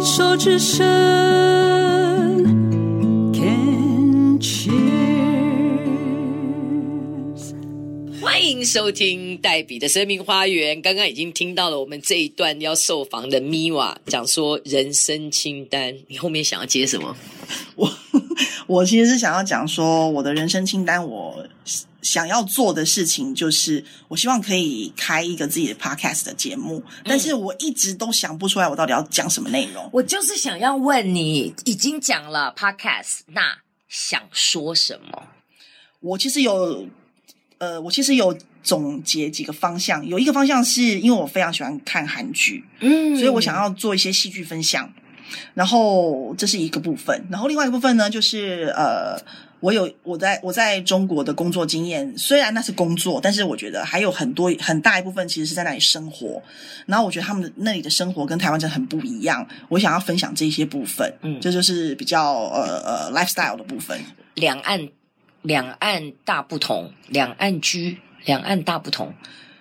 牵手之声，Can cheers。欢迎收听黛比的生命花园。刚刚已经听到了我们这一段要受访的 Miwa 讲说人生清单，你后面想要接什么？我我其实是想要讲说我的人生清单，我想要做的事情就是，我希望可以开一个自己的 podcast 的节目，但是我一直都想不出来我到底要讲什么内容。我就是想要问你，已经讲了 podcast，那想说什么？我其实有，呃，我其实有总结几个方向，有一个方向是因为我非常喜欢看韩剧，嗯，所以我想要做一些戏剧分享。然后这是一个部分，然后另外一个部分呢，就是呃，我有我在我在中国的工作经验，虽然那是工作，但是我觉得还有很多很大一部分其实是在那里生活。然后我觉得他们那里的生活跟台湾真的很不一样，我想要分享这些部分，嗯，这就是比较呃呃 lifestyle 的部分。两岸两岸大不同，两岸居两岸大不同。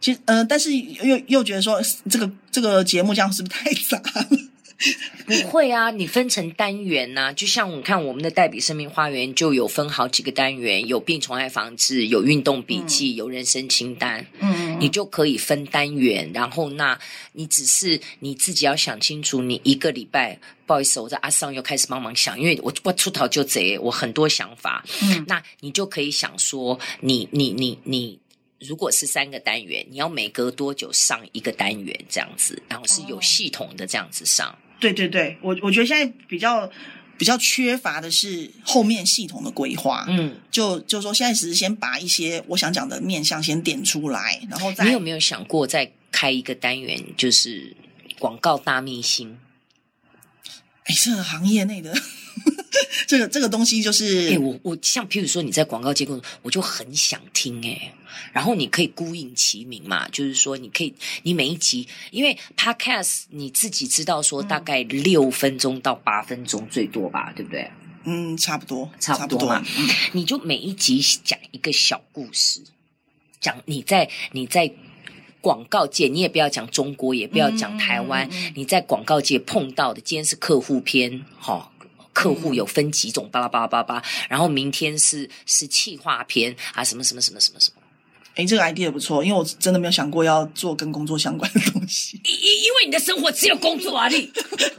其实呃，但是又又觉得说这个这个节目这样是不是太 杂了？不会啊，你分成单元呐、啊，就像我们看我们的黛比生命花园就有分好几个单元，有病虫害防治，有运动笔记，嗯、有人生清单，嗯，你就可以分单元，然后那你只是你自己要想清楚，你一个礼拜，不好意思，我在阿桑又开始帮忙想，因为我我出逃就贼，我很多想法，嗯，那你就可以想说，你你你你，如果是三个单元，你要每隔多久上一个单元这样子，然后是有系统的这样子上。对对对，我我觉得现在比较比较缺乏的是后面系统的规划。嗯，就就说现在只是先把一些我想讲的面向先点出来，然后再。你有没有想过再开一个单元，就是广告大秘辛？哎，这个行业内的。这个这个东西就是，哎，我我像譬如说你在广告界工作，我就很想听哎，然后你可以孤影其名嘛，就是说你可以，你每一集，因为 Podcast 你自己知道说大概六分钟到八分钟最多吧，对不对？嗯，差不多，差不多嘛。多嗯，你就每一集讲一个小故事，讲你在你在广告界，你也不要讲中国，也不要讲台湾，嗯，你在广告界碰到的，今天是客户篇，哈，哦。客户有分几种，巴拉巴拉巴拉，然后明天是是企划篇啊，什么什么什么什么什么。哎，这个 idea 不错，因为我真的没有想过要做跟工作相关的东西。因因因为你的生活只有工作啊，你。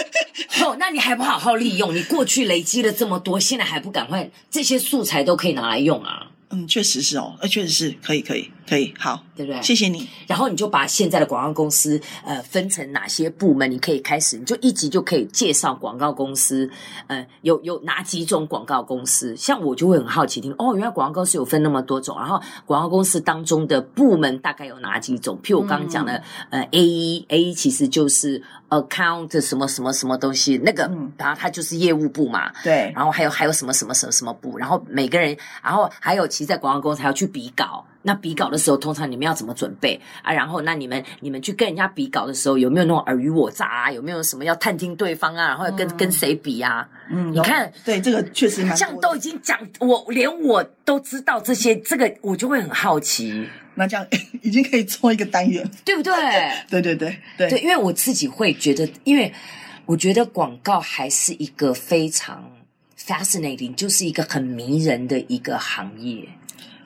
哦，那你还不好好利用？你过去累积了这么多，现在还不赶快？这些素材都可以拿来用啊。嗯，确实是哦，呃，确实是可以，可以，可以，好，对不对？谢谢你。然后你就把现在的广告公司，呃，分成哪些部门？你可以开始，你就一集就可以介绍广告公司，呃，有有哪几种广告公司？像我就会很好奇听，哦，原来广告公司有分那么多种，然后广告公司当中的部门大概有哪几种？譬如我刚刚讲的，嗯、呃，AE，AE 其实就是 account 什么什么什么东西，那个，嗯、然后它就是业务部嘛，对。然后还有还有什么什么什么什么部？然后每个人，然后还有。其实在广告公司还要去比稿，那比稿的时候，通常你们要怎么准备啊？然后，那你们你们去跟人家比稿的时候，有没有那种尔虞我诈啊？有没有什么要探听对方啊？然后跟、嗯、跟谁比啊？嗯，你看，对这个确实蛮，这样都已经讲，我连我都知道这些，这个我就会很好奇。那这样已经可以做一个单元，对不对？对对对对，对，因为我自己会觉得，因为我觉得广告还是一个非常。Fascinating 就是一个很迷人的一个行业，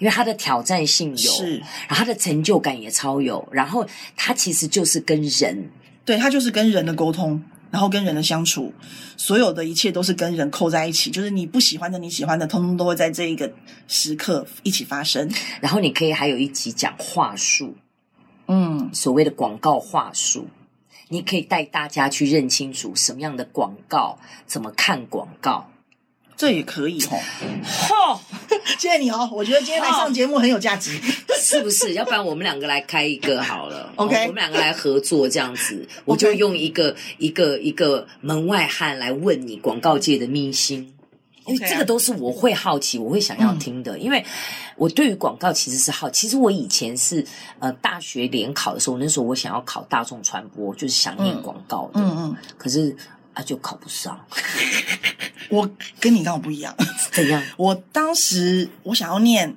因为它的挑战性有，是，然后它的成就感也超有，然后它其实就是跟人，对，它就是跟人的沟通，然后跟人的相处，所有的一切都是跟人扣在一起，就是你不喜欢的、你喜欢的，通通都会在这一个时刻一起发生。然后你可以还有一集讲话术，嗯，所谓的广告话术，你可以带大家去认清楚什么样的广告，怎么看广告。这也可以哦，哈，谢谢你哦，我觉得今天来上节目很有价值，是不是？要不然我们两个来开一个好了，OK，我们两个来合作这样子，我就用一个一个一个门外汉来问你广告界的秘辛，因为这个都是我会好奇，我会想要听的，因为我对于广告其实是好，其实我以前是呃大学联考的时候，那时候我想要考大众传播，就是想念广告的，嗯嗯，可是。啊，就考不上。我跟你刚好不一样，怎样？我当时我想要念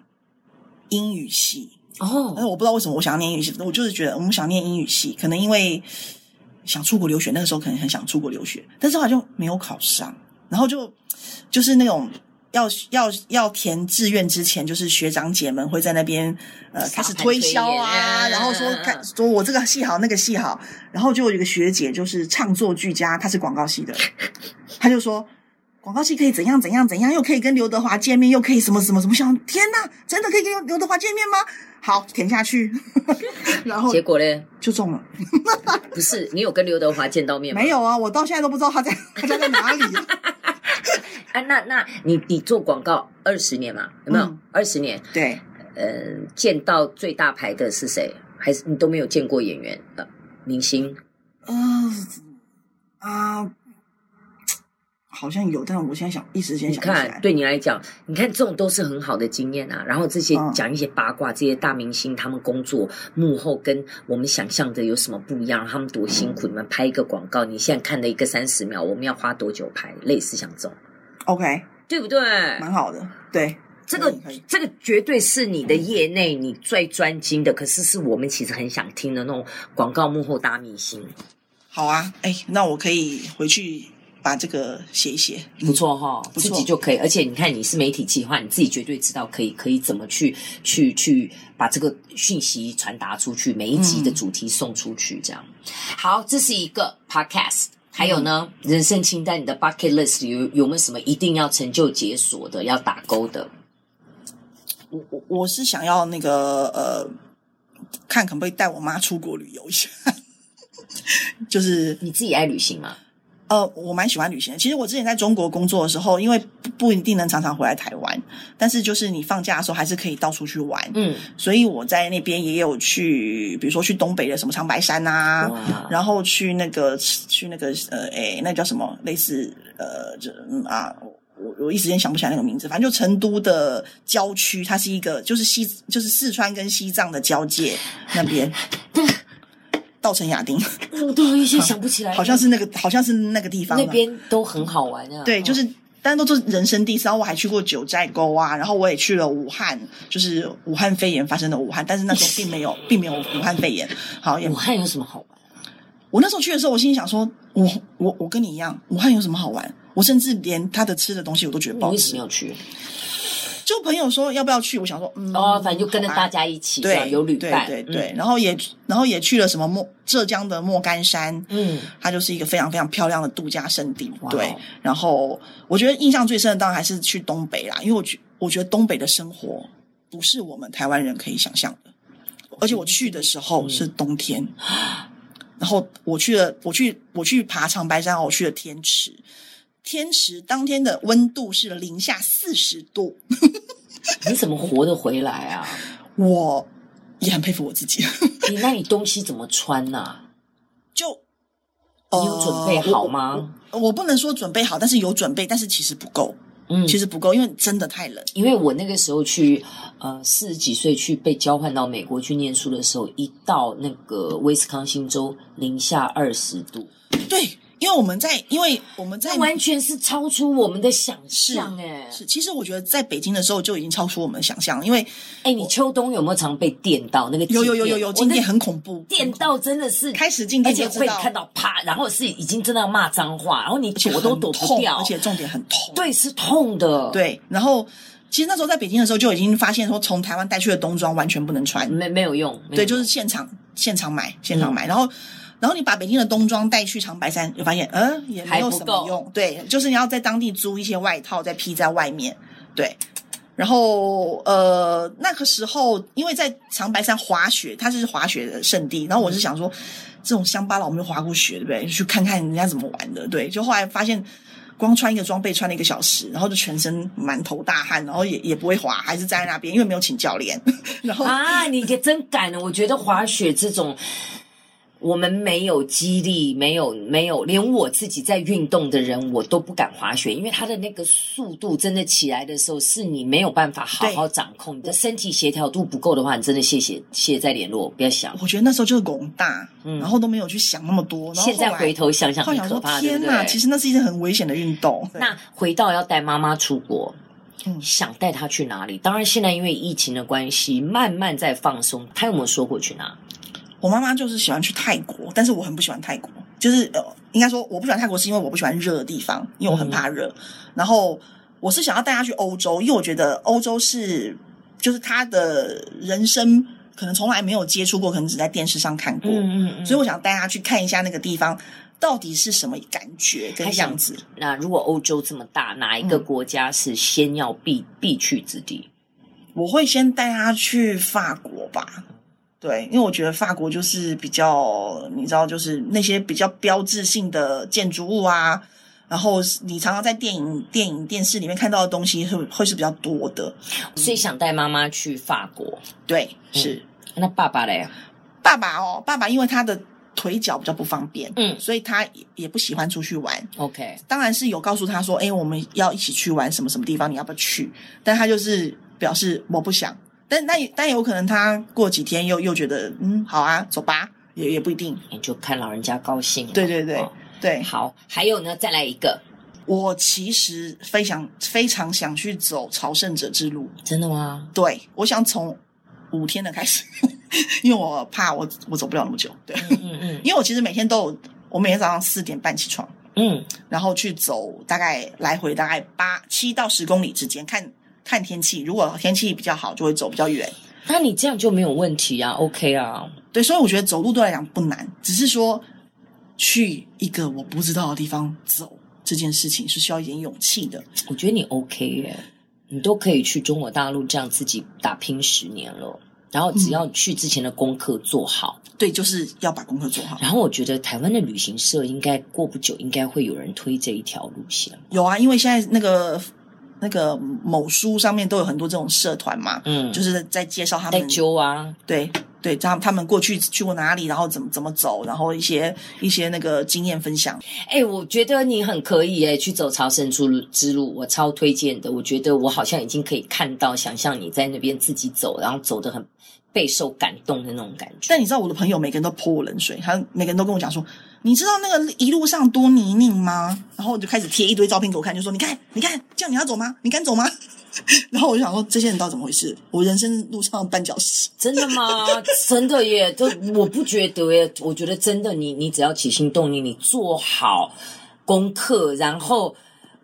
英语系哦，但是我不知道为什么我想要念英语系，我就是觉得我们想念英语系，可能因为想出国留学，那个时候可能很想出国留学，但是好像没有考上，然后就就是那种。要要要填志愿之前，就是学长姐们会在那边呃开始推销啊，然后说看说我这个戏好，那个戏好，然后就有一个学姐就是唱作俱佳，她是广告系的，她就说广告系可以怎样怎样怎样，又可以跟刘德华见面，又可以什么什么什么，想天哪，真的可以跟刘德华见面吗？好，填下去，然后结果呢就中了。不是你有跟刘德华见到面吗？没有啊，我到现在都不知道他在他家在哪里。啊，那那你你做广告二十年嘛，有没有？二十、嗯、年，对，呃，见到最大牌的是谁？还是你都没有见过演员的、呃、明星？嗯啊、呃。呃好像有，但是我现在想一时间想不起来。你看，对你来讲，你看这种都是很好的经验啊。然后这些讲一些八卦，嗯、这些大明星他们工作幕后跟我们想象的有什么不一样？他们多辛苦！嗯、你们拍一个广告，你现在看的一个三十秒，我们要花多久拍？类似像这种，OK，对不对？蛮好的，对，这个这个绝对是你的业内你最专精的，可是是我们其实很想听的那种广告幕后大明星。好啊，哎，那我可以回去。把这个写一写，不错哈，自己就可以。而且你看，你是媒体计划，你自己绝对知道可以可以怎么去去去把这个讯息传达出去，每一集的主题送出去，这样。好，这是一个 podcast。还有呢，人生清单，你的 bucket list 有有没有什么一定要成就解锁的，要打勾的？我我我是想要那个呃，看可不可以带我妈出国旅游一下。就是你自己爱旅行吗？呃，我蛮喜欢旅行的。其实我之前在中国工作的时候，因为不不一定能常常回来台湾，但是就是你放假的时候还是可以到处去玩。嗯，所以我在那边也有去，比如说去东北的什么长白山啊，然后去那个去那个呃，诶，那叫什么？类似呃，就嗯啊，我我一时间想不起来那个名字。反正就成都的郊区，它是一个就是西就是四川跟西藏的交界那边。稻城亚丁，我都有一些 想不起来，好像是那个，好像是那个地方，那边都很好玩啊。对，就是，但都是人生地。然后我还去过九寨沟啊，然后我也去了武汉，就是武汉肺炎发生的武汉，但是那时候并没有，并没有武汉肺炎。好，武汉有什么好玩？我那时候去的时候，我心里想说，我我我跟你一样，武汉有什么好玩？我甚至连他的吃的东西我都觉得不好吃。为什么要去？就朋友说要不要去，我想说，嗯，哦，反正就跟着大家一起，对，有旅伴，对对对，然后也然后也去了什么莫浙江的莫干山，嗯，它就是一个非常非常漂亮的度假胜地，对。然后我觉得印象最深的当然还是去东北啦，因为我觉我觉得东北的生活不是我们台湾人可以想象的，而且我去的时候是冬天，然后我去了，我去我去爬长白山，我去了天池。天池当天的温度是零下四十度，你怎么活得回来啊？我也很佩服我自己。你那你东西怎么穿呢、啊？就你有准备好吗？我，我，我不能说准备好，但是有准备，但是其实不够。嗯，其实不够，因为真的太冷。因为我那个时候去，呃，四十几岁去被交换到美国去念书的时候，一到那个威斯康星州，零下二十度。对。因为我们在，因为我们在，完全是超出我们的想象，哎，是。其实我觉得在北京的时候就已经超出我们的想象，因为，哎，你秋冬有没有常被电到？那个有有有有有，静电很恐怖，电到真的是开始静电，而且会看到啪，然后是已经真的要骂脏话，然后你躲都躲不掉，而且重点很痛，对，是痛的，对。然后其实那时候在北京的时候就已经发现说，从台湾带去的冬装完全不能穿，没没有用，对，就是现场现场买现场买，然后。然后你把北京的冬装带去长白山，就发现，呃，也没有什么用。对，就是你要在当地租一些外套，再披在外面。对，然后呃，那个时候因为在长白山滑雪，它是滑雪的圣地。然后我是想说，这种乡巴佬没有滑过雪，对不对？去看看人家怎么玩的。对，就后来发现，光穿一个装备穿了一个小时，然后就全身满头大汗，然后也也不会滑，还是站在那边，因为没有请教练。然后啊，你也真敢呢！我觉得滑雪这种。我们没有激励，没有没有，连我自己在运动的人，我都不敢滑雪，因为他的那个速度真的起来的时候，是你没有办法好好掌控。你的身体协调度不够的话，你真的谢谢谢谢再联络，不要想。我觉得那时候就是拱大，嗯，然后都没有去想那么多。然后后现在回头想想，很可怕，天哪，其实那是一件很危险的运动。那回到要带妈妈出国，嗯，想带她去哪里？当然，现在因为疫情的关系，慢慢在放松。她有没有说过去哪？我妈妈就是喜欢去泰国，但是我很不喜欢泰国。就是呃，应该说我不喜欢泰国是因为我不喜欢热的地方，因为我很怕热。嗯、然后我是想要带她去欧洲，因为我觉得欧洲是就是她的人生可能从来没有接触过，可能只在电视上看过，嗯嗯嗯，所以我想带他去看一下那个地方到底是什么感觉跟样子。那如果欧洲这么大，哪一个国家是先要必、嗯、必去之地？我会先带他去法国吧。对，因为我觉得法国就是比较，你知道，就是那些比较标志性的建筑物啊，然后你常常在电影、电影、电视里面看到的东西会会是比较多的，所以想带妈妈去法国。对，是。嗯、那爸爸嘞？爸爸哦，爸爸因为他的腿脚比较不方便，嗯，所以他也也不喜欢出去玩。OK，当然是有告诉他说，哎，我们要一起去玩什么什么地方，你要不要去？但他就是表示我不想。但但但有可能他过几天又又觉得嗯好啊，走吧，也也不一定，你就看老人家高兴。对对对、哦、对，好，还有呢，再来一个，我其实非常非常想去走朝圣者之路。真的吗？对，我想从五天的开始，因为我怕我我走不了那么久。对，嗯嗯，嗯因为我其实每天都有，我每天早上四点半起床，嗯，然后去走大概来回大概八七到十公里之间看。看天气，如果天气比较好，就会走比较远。那你这样就没有问题啊，OK 啊。对，所以我觉得走路对来讲不难，只是说去一个我不知道的地方走这件事情是需要一点勇气的。我觉得你 OK 耶，你都可以去中国大陆这样自己打拼十年了，然后只要去之前的功课做好。嗯，对，就是要把功课做好。然后我觉得台湾的旅行社应该过不久应该会有人推这一条路线。有啊，因为现在那个。那个某书上面都有很多这种社团嘛，嗯，就是在介绍他们，在揪啊，对对，他他们过去去过哪里，然后怎么怎么走，然后一些一些那个经验分享。哎、欸，我觉得你很可以哎，去走朝圣之路之路，我超推荐的。我觉得我好像已经可以看到，想象你在那边自己走，然后走得很备受感动的那种感觉。但你知道我的朋友每个人都泼我冷水，他每个人都跟我讲说。你知道那个一路上多泥泞吗？然后我就开始贴一堆照片给我看，就说：“你看，你看，这样你要走吗？你敢走吗？” 然后我就想说，这些人到底怎么回事？我人生路上的绊脚石，真的吗？真的耶！都我不觉得耶，我觉得真的，你你只要起心动念，你做好功课，然后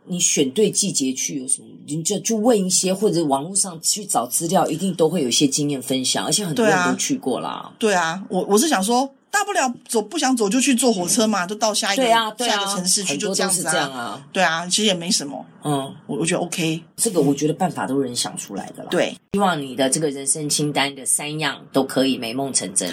你选对季节去，有什么你就就问一些，或者网络上去找资料，一定都会有一些经验分享，而且很多人都去过啦。对啊，我我是想说。大不了走，不想走就去坐火车嘛，就到下一个对啊，对啊，下一个城市去，就这样子啊。这样啊，对啊，其实也没什么。嗯，我我觉得 OK。这个我觉得办法都是人想出来的啦。对，希望你的这个人生清单的三样都可以美梦成真。